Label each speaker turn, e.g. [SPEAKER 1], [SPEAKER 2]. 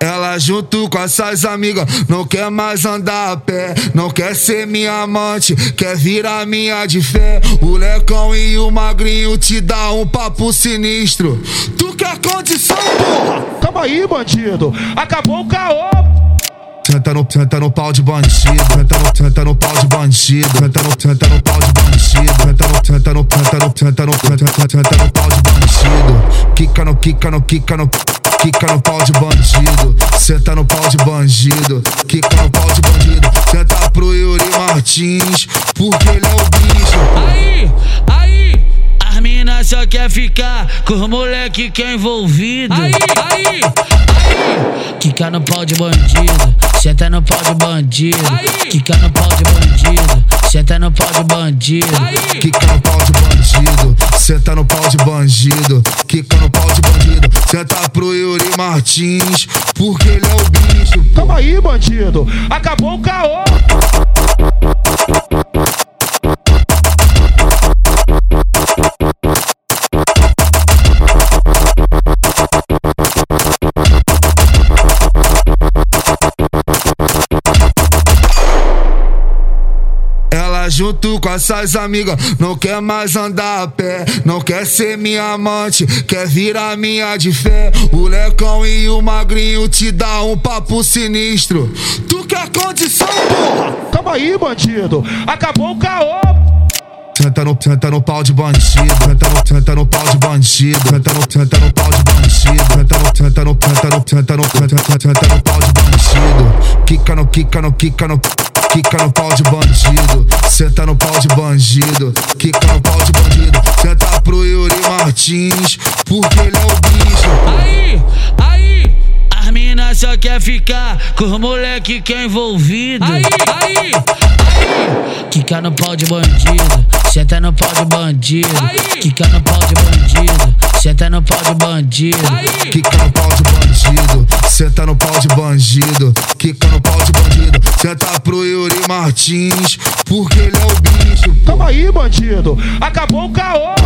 [SPEAKER 1] Ela junto com essas amigas não quer mais andar a pé, não quer ser minha amante, quer virar minha de fé. O lecão e o magrinho te dá um papo sinistro. Tu quer condição, porra?
[SPEAKER 2] Calma aí, bandido. Acabou o caô.
[SPEAKER 1] Senta no, senta no pau de bandido, senta no, senta no pau de bandido, senta no, senta no pau de bandido, senta no, senta no, senta no, senta no, senta, senta no pau de bandido. Quica no, quica no, quica no quica no pau de bandido, senta no pau de bandido, quica no pau de bandido, senta pro Yuri Martins, porque ele é o bicho.
[SPEAKER 3] Aí, aí, as minas só quer ficar com os moleque que é envolvido. Aí, aí, aí, quica no pau de bandido, senta no pau de bandido, quica no pau de bandido, senta no pau de bandido,
[SPEAKER 1] quica no pau de bandido, senta no pau de bandido, quica no pau de bandido, senta pro Yuri Martins, porque ele é o bicho.
[SPEAKER 2] Calma aí, bandido, acabou o caô.
[SPEAKER 1] Junto com essas amigas não quer mais andar a pé, não quer ser minha amante, quer virar minha de fé. O lecão e o magrinho te dá um papo sinistro. Tu quer condição, porra?
[SPEAKER 2] Calma aí, bandido. Acabou o caô.
[SPEAKER 1] Senta no, senta no pau de bandido, senta no, senta no pau de bandido, senta no, senta no pau de bandido, senta no, senta no, senta no, senta no, senta, senta no pau de bandido. Quica no, quica no, quica no quica no pau de bandido, senta no pau de bandido, quica no pau de bandido, senta pro Yuri Martins, porque ele é o bicho.
[SPEAKER 3] Aí, aí, as minas só quer ficar com os moleque que é envolvido. Aí, aí, aí, quica no pau de bandido, senta no pau de bandido, quica no pau de bandido, senta no pau de bandido,
[SPEAKER 1] quica no pau de bandido, senta no pau de bandido, quica no pau de bandido, senta pro Yuri Martins, porque ele é o bicho.
[SPEAKER 2] Calma aí, bandido, acabou o caô.